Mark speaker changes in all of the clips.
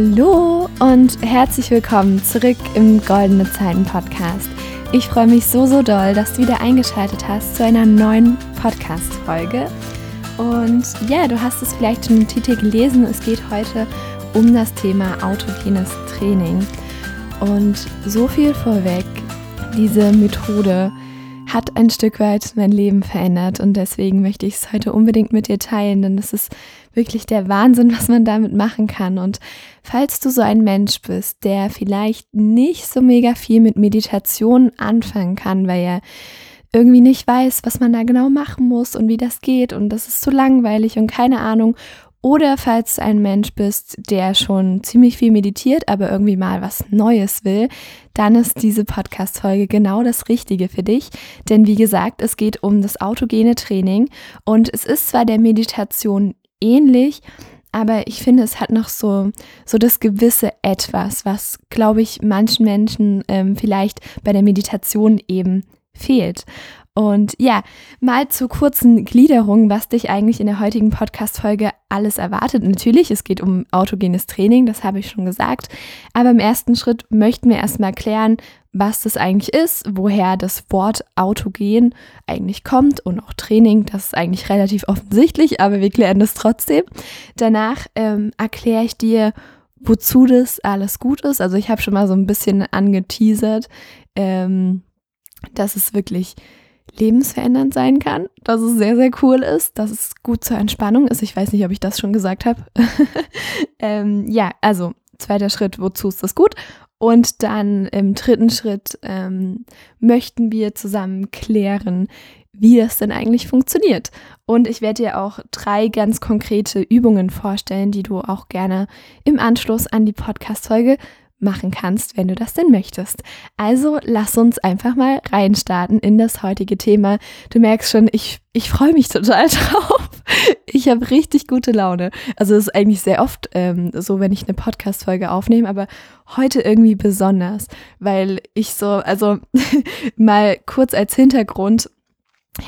Speaker 1: Hallo und herzlich willkommen zurück im Goldene Zeiten Podcast. Ich freue mich so, so doll, dass du wieder eingeschaltet hast zu einer neuen Podcast-Folge. Und ja, du hast es vielleicht schon im Titel gelesen. Es geht heute um das Thema autogenes Training. Und so viel vorweg, diese Methode hat ein Stück weit mein Leben verändert und deswegen möchte ich es heute unbedingt mit dir teilen, denn es ist wirklich der Wahnsinn, was man damit machen kann. Und falls du so ein Mensch bist, der vielleicht nicht so mega viel mit Meditation anfangen kann, weil er irgendwie nicht weiß, was man da genau machen muss und wie das geht und das ist zu langweilig und keine Ahnung oder falls du ein Mensch bist, der schon ziemlich viel meditiert, aber irgendwie mal was Neues will, dann ist diese Podcast-Folge genau das Richtige für dich. Denn wie gesagt, es geht um das autogene Training und es ist zwar der Meditation ähnlich, aber ich finde, es hat noch so, so das gewisse Etwas, was, glaube ich, manchen Menschen ähm, vielleicht bei der Meditation eben fehlt. Und ja, mal zur kurzen Gliederung, was dich eigentlich in der heutigen Podcast-Folge alles erwartet. Natürlich, es geht um autogenes Training, das habe ich schon gesagt. Aber im ersten Schritt möchten wir erstmal klären, was das eigentlich ist, woher das Wort autogen eigentlich kommt und auch Training, das ist eigentlich relativ offensichtlich, aber wir klären das trotzdem. Danach ähm, erkläre ich dir, wozu das alles gut ist. Also ich habe schon mal so ein bisschen angeteasert, ähm, dass es wirklich lebensverändernd sein kann, dass es sehr, sehr cool ist, dass es gut zur Entspannung ist. Ich weiß nicht, ob ich das schon gesagt habe. ähm, ja, also zweiter Schritt, wozu ist das gut? Und dann im dritten Schritt ähm, möchten wir zusammen klären, wie das denn eigentlich funktioniert. Und ich werde dir auch drei ganz konkrete Übungen vorstellen, die du auch gerne im Anschluss an die Podcast-Folge machen kannst, wenn du das denn möchtest. Also lass uns einfach mal reinstarten in das heutige Thema. Du merkst schon, ich, ich freue mich total drauf. Ich habe richtig gute Laune. Also es ist eigentlich sehr oft ähm, so, wenn ich eine Podcast-Folge aufnehme, aber heute irgendwie besonders, weil ich so, also mal kurz als Hintergrund,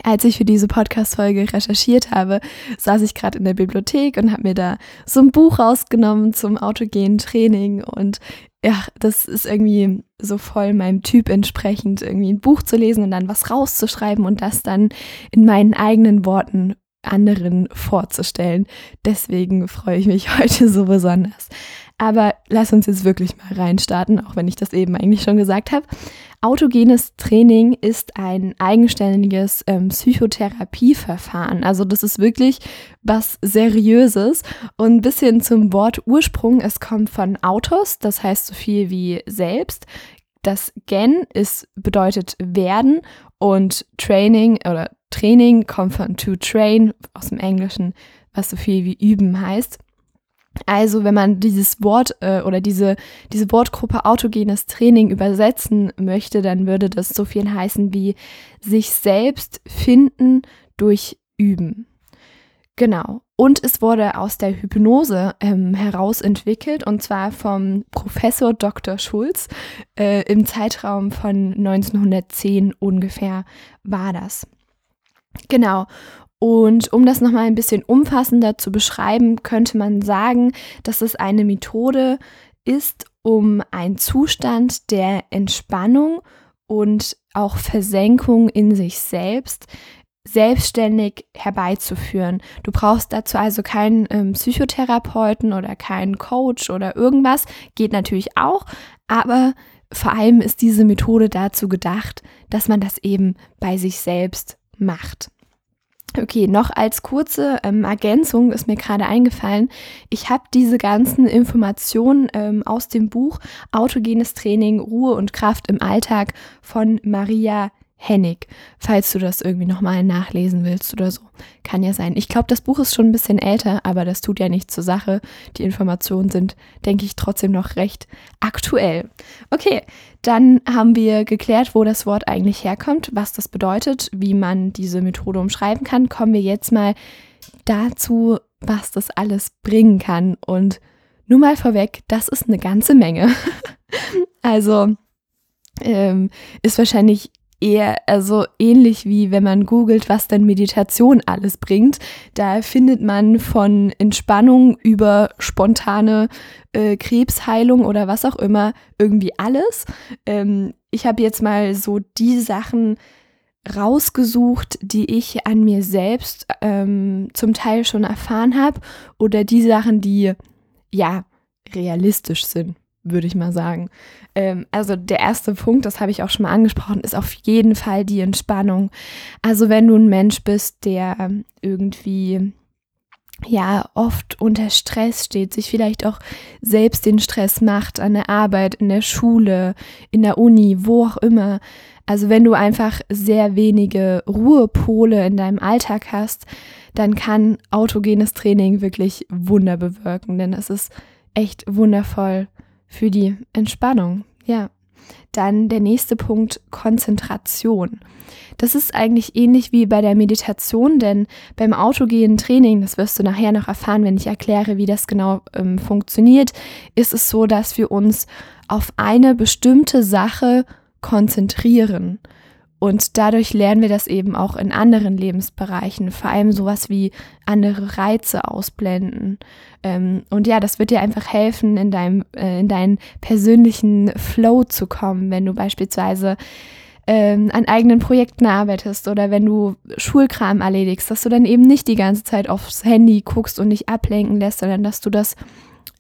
Speaker 1: als ich für diese Podcast-Folge recherchiert habe, saß ich gerade in der Bibliothek und habe mir da so ein Buch rausgenommen zum autogenen Training und ja, das ist irgendwie so voll meinem Typ entsprechend, irgendwie ein Buch zu lesen und dann was rauszuschreiben und das dann in meinen eigenen Worten anderen vorzustellen. Deswegen freue ich mich heute so besonders. Aber lass uns jetzt wirklich mal reinstarten, auch wenn ich das eben eigentlich schon gesagt habe. Autogenes Training ist ein eigenständiges ähm, Psychotherapieverfahren. Also das ist wirklich was Seriöses. Und ein bisschen zum Wort Ursprung. Es kommt von Autos, das heißt so viel wie selbst. Das Gen ist, bedeutet werden und Training oder Training kommt von to train aus dem Englischen, was so viel wie üben heißt. Also, wenn man dieses Wort äh, oder diese, diese Wortgruppe autogenes Training übersetzen möchte, dann würde das so viel heißen wie sich selbst finden durch Üben. Genau. Und es wurde aus der Hypnose ähm, heraus entwickelt und zwar vom Professor Dr. Schulz äh, im Zeitraum von 1910 ungefähr war das. Genau. Und um das nochmal ein bisschen umfassender zu beschreiben, könnte man sagen, dass es eine Methode ist, um einen Zustand der Entspannung und auch Versenkung in sich selbst selbstständig herbeizuführen. Du brauchst dazu also keinen ähm, Psychotherapeuten oder keinen Coach oder irgendwas. Geht natürlich auch, aber vor allem ist diese Methode dazu gedacht, dass man das eben bei sich selbst macht. Okay, noch als kurze ähm, Ergänzung ist mir gerade eingefallen, ich habe diese ganzen Informationen ähm, aus dem Buch Autogenes Training, Ruhe und Kraft im Alltag von Maria Hennig, falls du das irgendwie nochmal nachlesen willst oder so. Kann ja sein. Ich glaube, das Buch ist schon ein bisschen älter, aber das tut ja nichts zur Sache. Die Informationen sind, denke ich, trotzdem noch recht aktuell. Okay, dann haben wir geklärt, wo das Wort eigentlich herkommt, was das bedeutet, wie man diese Methode umschreiben kann. Kommen wir jetzt mal dazu, was das alles bringen kann. Und nur mal vorweg, das ist eine ganze Menge. also ähm, ist wahrscheinlich eher, also ähnlich wie wenn man googelt, was denn Meditation alles bringt. Da findet man von Entspannung über spontane äh, Krebsheilung oder was auch immer irgendwie alles. Ähm, ich habe jetzt mal so die Sachen rausgesucht, die ich an mir selbst ähm, zum Teil schon erfahren habe oder die Sachen, die ja realistisch sind, würde ich mal sagen. Ähm, also der erste Punkt, das habe ich auch schon mal angesprochen, ist auf jeden Fall die Entspannung. Also wenn du ein Mensch bist, der irgendwie ja oft unter Stress steht, sich vielleicht auch selbst den Stress macht an der Arbeit, in der Schule, in der Uni, wo auch immer. Also wenn du einfach sehr wenige Ruhepole in deinem Alltag hast, dann kann autogenes Training wirklich Wunder bewirken, denn es ist echt wundervoll für die Entspannung. Ja. Dann der nächste Punkt, Konzentration. Das ist eigentlich ähnlich wie bei der Meditation, denn beim autogenen Training, das wirst du nachher noch erfahren, wenn ich erkläre, wie das genau ähm, funktioniert, ist es so, dass wir uns auf eine bestimmte Sache konzentrieren. Und dadurch lernen wir das eben auch in anderen Lebensbereichen, vor allem sowas wie andere Reize ausblenden. Ähm, und ja, das wird dir einfach helfen, in, deinem, äh, in deinen persönlichen Flow zu kommen, wenn du beispielsweise ähm, an eigenen Projekten arbeitest oder wenn du Schulkram erledigst, dass du dann eben nicht die ganze Zeit aufs Handy guckst und dich ablenken lässt, sondern dass du das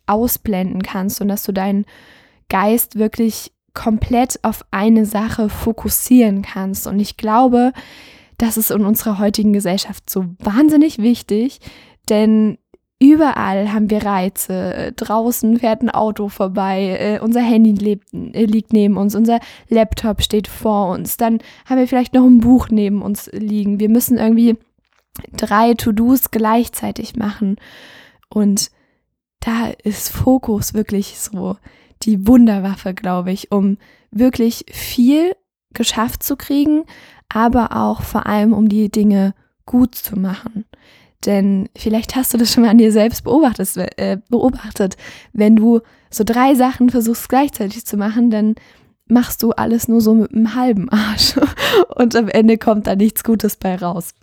Speaker 1: ausblenden kannst und dass du deinen Geist wirklich komplett auf eine Sache fokussieren kannst. Und ich glaube, das ist in unserer heutigen Gesellschaft so wahnsinnig wichtig, denn überall haben wir Reize. Draußen fährt ein Auto vorbei, äh, unser Handy lebt, äh, liegt neben uns, unser Laptop steht vor uns, dann haben wir vielleicht noch ein Buch neben uns liegen. Wir müssen irgendwie drei To-Dos gleichzeitig machen. Und da ist Fokus wirklich so die Wunderwaffe, glaube ich, um wirklich viel geschafft zu kriegen, aber auch vor allem, um die Dinge gut zu machen. Denn vielleicht hast du das schon mal an dir selbst beobachtet, äh, beobachtet. Wenn du so drei Sachen versuchst gleichzeitig zu machen, dann machst du alles nur so mit einem halben Arsch. Und am Ende kommt da nichts Gutes bei raus.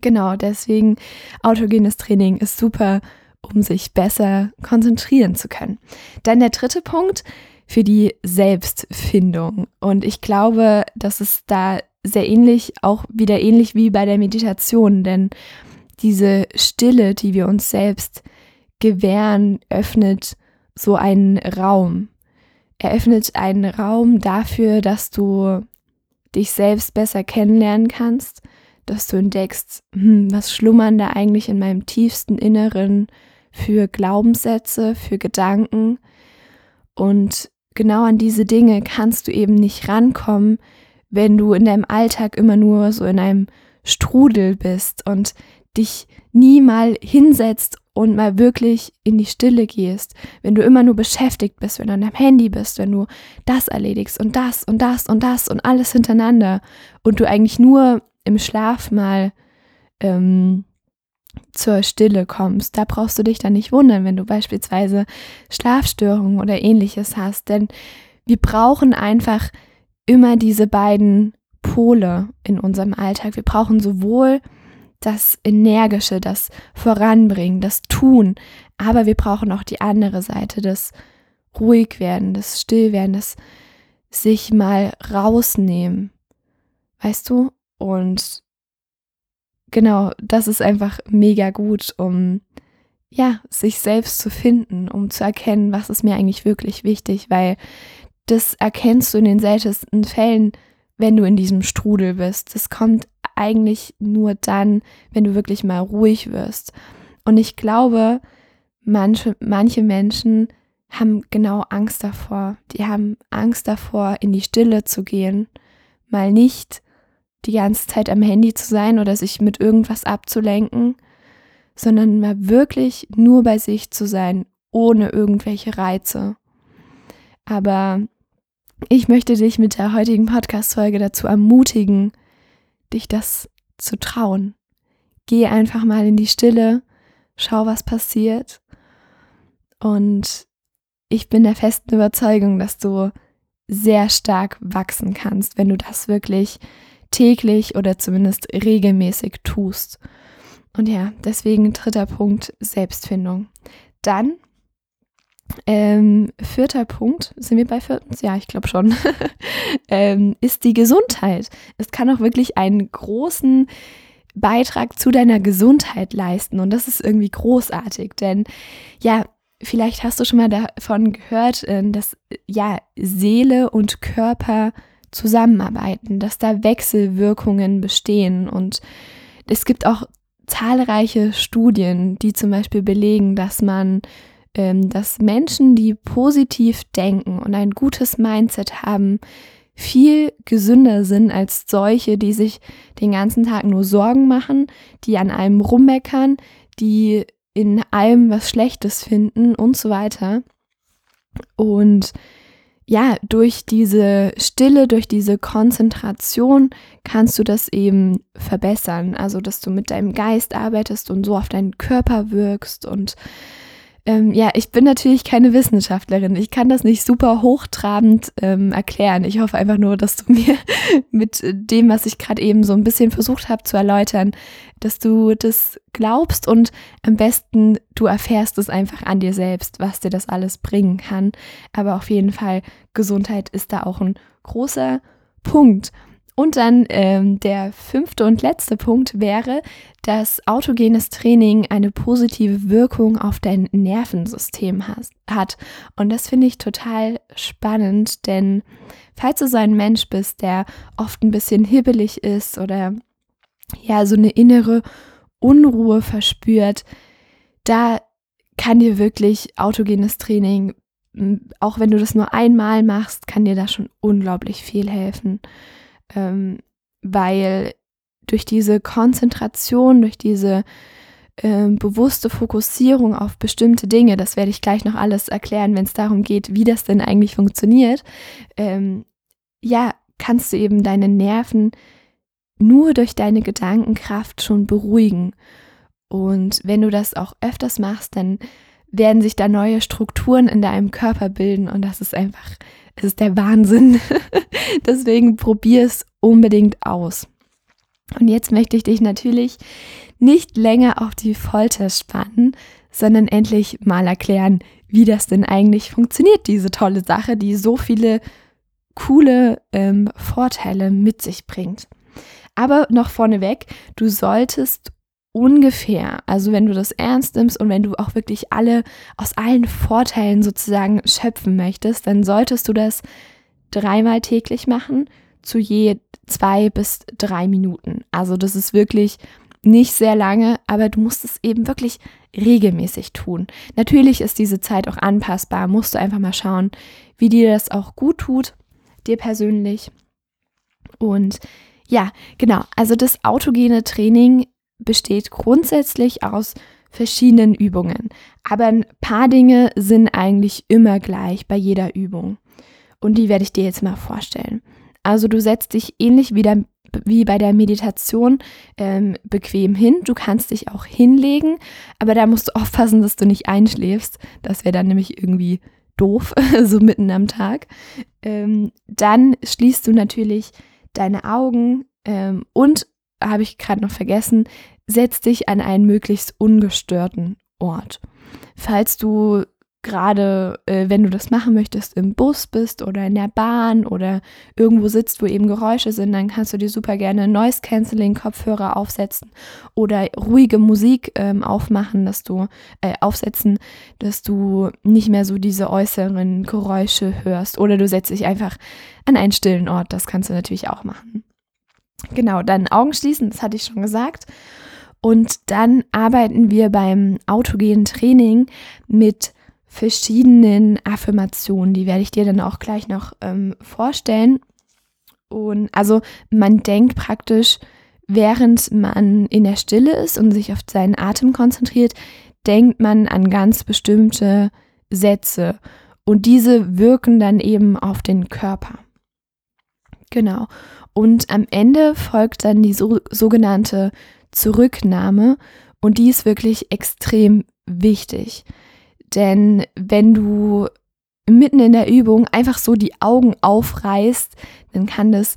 Speaker 1: Genau, deswegen autogenes Training ist super um sich besser konzentrieren zu können. Dann der dritte Punkt für die Selbstfindung. Und ich glaube, das ist da sehr ähnlich, auch wieder ähnlich wie bei der Meditation, denn diese Stille, die wir uns selbst gewähren, öffnet so einen Raum. Eröffnet einen Raum dafür, dass du dich selbst besser kennenlernen kannst, dass du entdeckst, hm, was schlummern da eigentlich in meinem tiefsten Inneren für Glaubenssätze, für Gedanken. Und genau an diese Dinge kannst du eben nicht rankommen, wenn du in deinem Alltag immer nur so in einem Strudel bist und dich nie mal hinsetzt und mal wirklich in die Stille gehst, wenn du immer nur beschäftigt bist, wenn du an deinem Handy bist, wenn du das erledigst und das und das und das und alles hintereinander und du eigentlich nur im Schlaf mal ähm, zur Stille kommst. Da brauchst du dich dann nicht wundern, wenn du beispielsweise Schlafstörungen oder ähnliches hast, denn wir brauchen einfach immer diese beiden Pole in unserem Alltag. Wir brauchen sowohl das Energische, das Voranbringen, das Tun, aber wir brauchen auch die andere Seite, das Ruhigwerden, das Stillwerden, das sich mal rausnehmen. Weißt du? Und genau, das ist einfach mega gut, um ja, sich selbst zu finden, um zu erkennen, was ist mir eigentlich wirklich wichtig, weil das erkennst du in den seltensten Fällen, wenn du in diesem Strudel bist. Das kommt eigentlich nur dann, wenn du wirklich mal ruhig wirst. Und ich glaube, manche, manche Menschen haben genau Angst davor. Die haben Angst davor, in die Stille zu gehen, mal nicht die ganze Zeit am Handy zu sein oder sich mit irgendwas abzulenken, sondern mal wirklich nur bei sich zu sein, ohne irgendwelche Reize. Aber ich möchte dich mit der heutigen Podcast-Folge dazu ermutigen, dich das zu trauen. Geh einfach mal in die Stille, schau, was passiert. Und ich bin der festen Überzeugung, dass du sehr stark wachsen kannst, wenn du das wirklich täglich oder zumindest regelmäßig tust. Und ja, deswegen dritter Punkt Selbstfindung. Dann ähm, vierter Punkt, sind wir bei vierten? Ja, ich glaube schon, ähm, ist die Gesundheit. Es kann auch wirklich einen großen Beitrag zu deiner Gesundheit leisten und das ist irgendwie großartig, denn ja, vielleicht hast du schon mal davon gehört, äh, dass ja Seele und Körper zusammenarbeiten, dass da Wechselwirkungen bestehen und es gibt auch zahlreiche Studien, die zum Beispiel belegen, dass man ähm, dass Menschen, die positiv denken und ein gutes Mindset haben, viel gesünder sind als solche, die sich den ganzen Tag nur Sorgen machen, die an allem rummeckern, die in allem was Schlechtes finden und so weiter. Und ja, durch diese Stille, durch diese Konzentration kannst du das eben verbessern. Also, dass du mit deinem Geist arbeitest und so auf deinen Körper wirkst und ähm, ja, ich bin natürlich keine Wissenschaftlerin. Ich kann das nicht super hochtrabend ähm, erklären. Ich hoffe einfach nur, dass du mir mit dem, was ich gerade eben so ein bisschen versucht habe zu erläutern, dass du das glaubst und am besten du erfährst es einfach an dir selbst, was dir das alles bringen kann. Aber auf jeden Fall, Gesundheit ist da auch ein großer Punkt. Und dann ähm, der fünfte und letzte Punkt wäre, dass autogenes Training eine positive Wirkung auf dein Nervensystem has, hat. Und das finde ich total spannend, denn falls du so ein Mensch bist, der oft ein bisschen hibbelig ist oder ja, so eine innere Unruhe verspürt, da kann dir wirklich autogenes Training, auch wenn du das nur einmal machst, kann dir da schon unglaublich viel helfen ähm, weil durch diese Konzentration, durch diese ähm, bewusste Fokussierung auf bestimmte Dinge, das werde ich gleich noch alles erklären, wenn es darum geht, wie das denn eigentlich funktioniert, ähm, ja, kannst du eben deine Nerven nur durch deine Gedankenkraft schon beruhigen. Und wenn du das auch öfters machst, dann werden sich da neue Strukturen in deinem Körper bilden und das ist einfach es ist der Wahnsinn. Deswegen probier es unbedingt aus. Und jetzt möchte ich dich natürlich nicht länger auf die Folter spannen, sondern endlich mal erklären, wie das denn eigentlich funktioniert, diese tolle Sache, die so viele coole ähm, Vorteile mit sich bringt. Aber noch vorneweg, du solltest ungefähr, also wenn du das ernst nimmst und wenn du auch wirklich alle aus allen Vorteilen sozusagen schöpfen möchtest, dann solltest du das dreimal täglich machen, zu je zwei bis drei Minuten. Also das ist wirklich nicht sehr lange, aber du musst es eben wirklich regelmäßig tun. Natürlich ist diese Zeit auch anpassbar, musst du einfach mal schauen, wie dir das auch gut tut, dir persönlich. Und ja, genau, also das autogene Training besteht grundsätzlich aus verschiedenen Übungen. Aber ein paar Dinge sind eigentlich immer gleich bei jeder Übung. Und die werde ich dir jetzt mal vorstellen. Also du setzt dich ähnlich wie, der, wie bei der Meditation ähm, bequem hin. Du kannst dich auch hinlegen, aber da musst du aufpassen, dass du nicht einschläfst. Das wäre dann nämlich irgendwie doof, so mitten am Tag. Ähm, dann schließt du natürlich deine Augen ähm, und habe ich gerade noch vergessen, setz dich an einen möglichst ungestörten Ort. Falls du gerade, äh, wenn du das machen möchtest, im Bus bist oder in der Bahn oder irgendwo sitzt, wo eben Geräusche sind, dann kannst du dir super gerne Noise Cancelling Kopfhörer aufsetzen oder ruhige Musik ähm, aufmachen, dass du äh, aufsetzen, dass du nicht mehr so diese äußeren Geräusche hörst oder du setzt dich einfach an einen stillen Ort. Das kannst du natürlich auch machen. Genau, dann Augen schließen, das hatte ich schon gesagt. Und dann arbeiten wir beim autogenen Training mit verschiedenen Affirmationen. Die werde ich dir dann auch gleich noch ähm, vorstellen. Und also man denkt praktisch, während man in der Stille ist und sich auf seinen Atem konzentriert, denkt man an ganz bestimmte Sätze. Und diese wirken dann eben auf den Körper. Genau. Und am Ende folgt dann die so, sogenannte Zurücknahme und die ist wirklich extrem wichtig. Denn wenn du mitten in der Übung einfach so die Augen aufreißt, dann kann das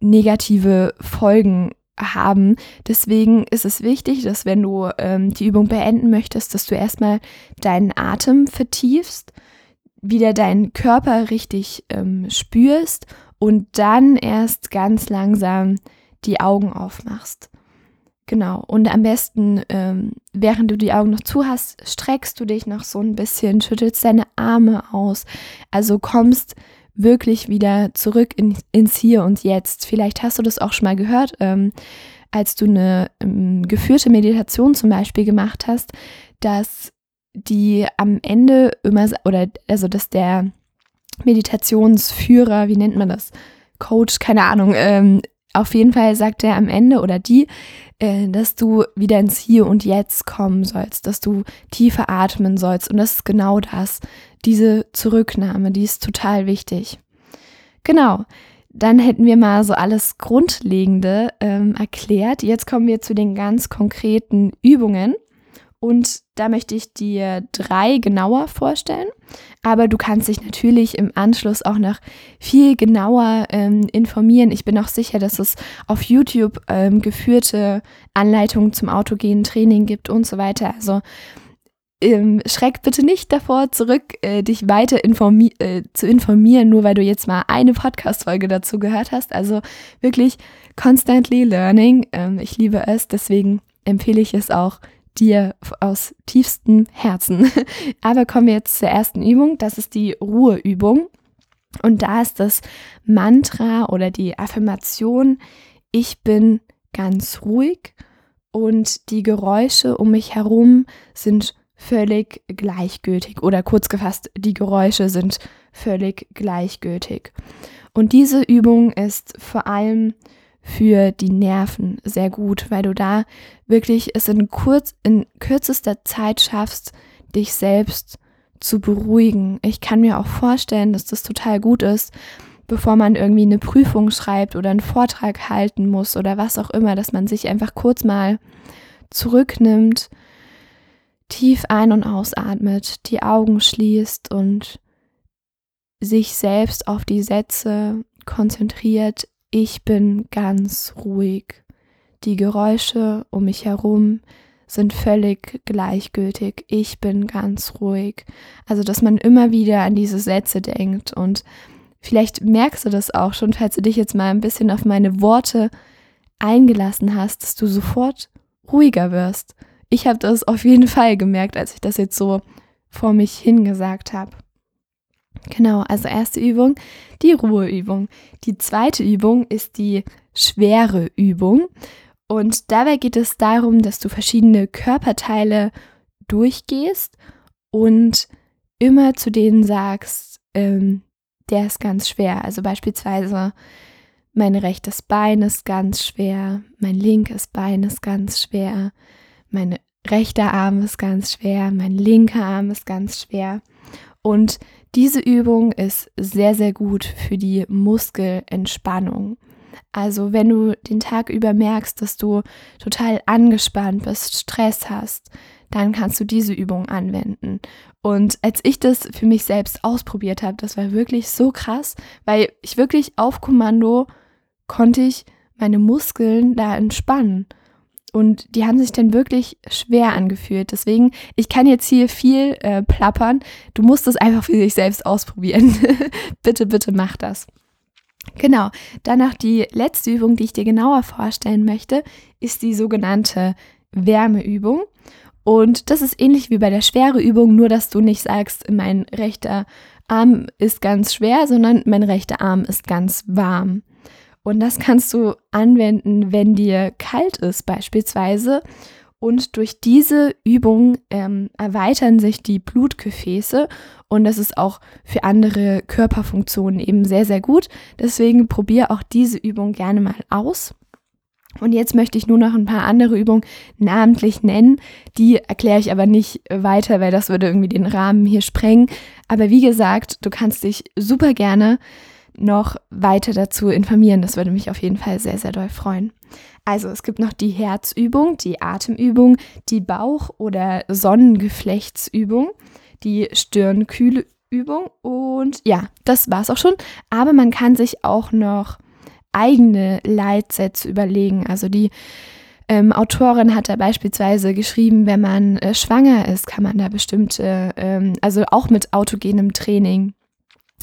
Speaker 1: negative Folgen haben. Deswegen ist es wichtig, dass wenn du ähm, die Übung beenden möchtest, dass du erstmal deinen Atem vertiefst, wieder deinen Körper richtig ähm, spürst und dann erst ganz langsam die Augen aufmachst. Genau. Und am besten, ähm, während du die Augen noch zu hast, streckst du dich noch so ein bisschen, schüttelst deine Arme aus. Also kommst wirklich wieder zurück in, ins Hier und Jetzt. Vielleicht hast du das auch schon mal gehört, ähm, als du eine ähm, geführte Meditation zum Beispiel gemacht hast, dass die am Ende immer, oder also dass der Meditationsführer, wie nennt man das? Coach, keine Ahnung, ähm, auf jeden Fall sagt er am Ende oder die, äh, dass du wieder ins Hier und Jetzt kommen sollst, dass du tiefer atmen sollst. Und das ist genau das. Diese Zurücknahme, die ist total wichtig. Genau. Dann hätten wir mal so alles Grundlegende ähm, erklärt. Jetzt kommen wir zu den ganz konkreten Übungen. Und da möchte ich dir drei genauer vorstellen. Aber du kannst dich natürlich im Anschluss auch noch viel genauer ähm, informieren. Ich bin auch sicher, dass es auf YouTube ähm, geführte Anleitungen zum autogenen Training gibt und so weiter. Also ähm, schreck bitte nicht davor zurück, äh, dich weiter informi äh, zu informieren, nur weil du jetzt mal eine Podcast-Folge dazu gehört hast. Also wirklich constantly learning. Ähm, ich liebe es, deswegen empfehle ich es auch dir aus tiefstem Herzen. Aber kommen wir jetzt zur ersten Übung. Das ist die Ruheübung. Und da ist das Mantra oder die Affirmation, ich bin ganz ruhig und die Geräusche um mich herum sind völlig gleichgültig oder kurz gefasst, die Geräusche sind völlig gleichgültig. Und diese Übung ist vor allem für die Nerven sehr gut, weil du da wirklich es in kurz in kürzester Zeit schaffst, dich selbst zu beruhigen. Ich kann mir auch vorstellen, dass das total gut ist, bevor man irgendwie eine Prüfung schreibt oder einen Vortrag halten muss oder was auch immer, dass man sich einfach kurz mal zurücknimmt, tief ein- und ausatmet, die Augen schließt und sich selbst auf die Sätze konzentriert, ich bin ganz ruhig. Die Geräusche um mich herum sind völlig gleichgültig. Ich bin ganz ruhig. Also, dass man immer wieder an diese Sätze denkt und vielleicht merkst du das auch schon, falls du dich jetzt mal ein bisschen auf meine Worte eingelassen hast, dass du sofort ruhiger wirst. Ich habe das auf jeden Fall gemerkt, als ich das jetzt so vor mich hingesagt habe. Genau, also erste Übung, die Ruheübung. Die zweite Übung ist die schwere Übung. Und dabei geht es darum, dass du verschiedene Körperteile durchgehst und immer zu denen sagst, ähm, der ist ganz schwer. Also beispielsweise, mein rechtes Bein ist ganz schwer, mein linkes Bein ist ganz schwer, mein rechter Arm ist ganz schwer, mein linker Arm ist ganz schwer. Und diese Übung ist sehr, sehr gut für die Muskelentspannung. Also wenn du den Tag über merkst, dass du total angespannt bist, Stress hast, dann kannst du diese Übung anwenden. Und als ich das für mich selbst ausprobiert habe, das war wirklich so krass, weil ich wirklich auf Kommando konnte ich meine Muskeln da entspannen. Und die haben sich dann wirklich schwer angefühlt. Deswegen, ich kann jetzt hier viel äh, plappern. Du musst es einfach für dich selbst ausprobieren. bitte, bitte mach das. Genau. Danach die letzte Übung, die ich dir genauer vorstellen möchte, ist die sogenannte Wärmeübung. Und das ist ähnlich wie bei der schwere Übung, nur dass du nicht sagst, mein rechter Arm ist ganz schwer, sondern mein rechter Arm ist ganz warm. Und das kannst du anwenden, wenn dir kalt ist beispielsweise. Und durch diese Übung ähm, erweitern sich die Blutgefäße und das ist auch für andere Körperfunktionen eben sehr, sehr gut. Deswegen probiere auch diese Übung gerne mal aus. Und jetzt möchte ich nur noch ein paar andere Übungen namentlich nennen. Die erkläre ich aber nicht weiter, weil das würde irgendwie den Rahmen hier sprengen. Aber wie gesagt, du kannst dich super gerne noch weiter dazu informieren. Das würde mich auf jeden Fall sehr, sehr doll freuen. Also es gibt noch die Herzübung, die Atemübung, die Bauch- oder Sonnengeflechtsübung, die Stirnkühle, Übung. Und ja, das war es auch schon. Aber man kann sich auch noch eigene Leitsätze überlegen. Also die ähm, Autorin hat da beispielsweise geschrieben, wenn man äh, schwanger ist, kann man da bestimmte, ähm, also auch mit autogenem Training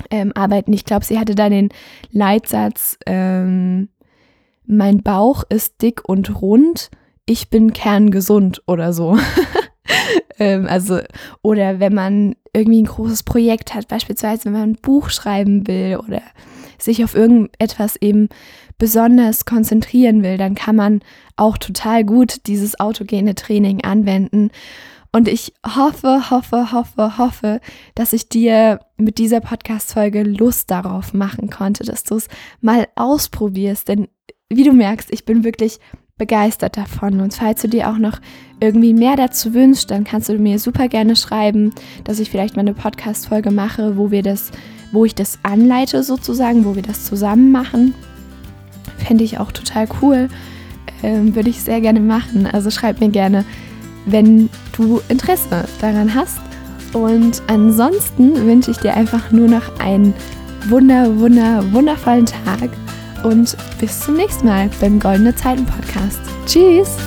Speaker 1: ähm, arbeiten. Ich glaube, sie hatte da den Leitsatz, ähm, mein Bauch ist dick und rund, ich bin kerngesund oder so. ähm, also, oder wenn man irgendwie ein großes Projekt hat, beispielsweise wenn man ein Buch schreiben will oder sich auf irgendetwas eben besonders konzentrieren will, dann kann man auch total gut dieses autogene Training anwenden. Und ich hoffe, hoffe, hoffe, hoffe, dass ich dir mit dieser Podcast-Folge Lust darauf machen konnte, dass du es mal ausprobierst. Denn wie du merkst, ich bin wirklich begeistert davon. Und falls du dir auch noch irgendwie mehr dazu wünschst, dann kannst du mir super gerne schreiben, dass ich vielleicht mal eine Podcast-Folge mache, wo wir das, wo ich das anleite sozusagen, wo wir das zusammen machen. Fände ich auch total cool. Ähm, Würde ich sehr gerne machen. Also schreib mir gerne, wenn du Interesse daran hast. Und ansonsten wünsche ich dir einfach nur noch einen wunder, wunder, wundervollen Tag und bis zum nächsten Mal beim Goldene Zeiten Podcast. Tschüss!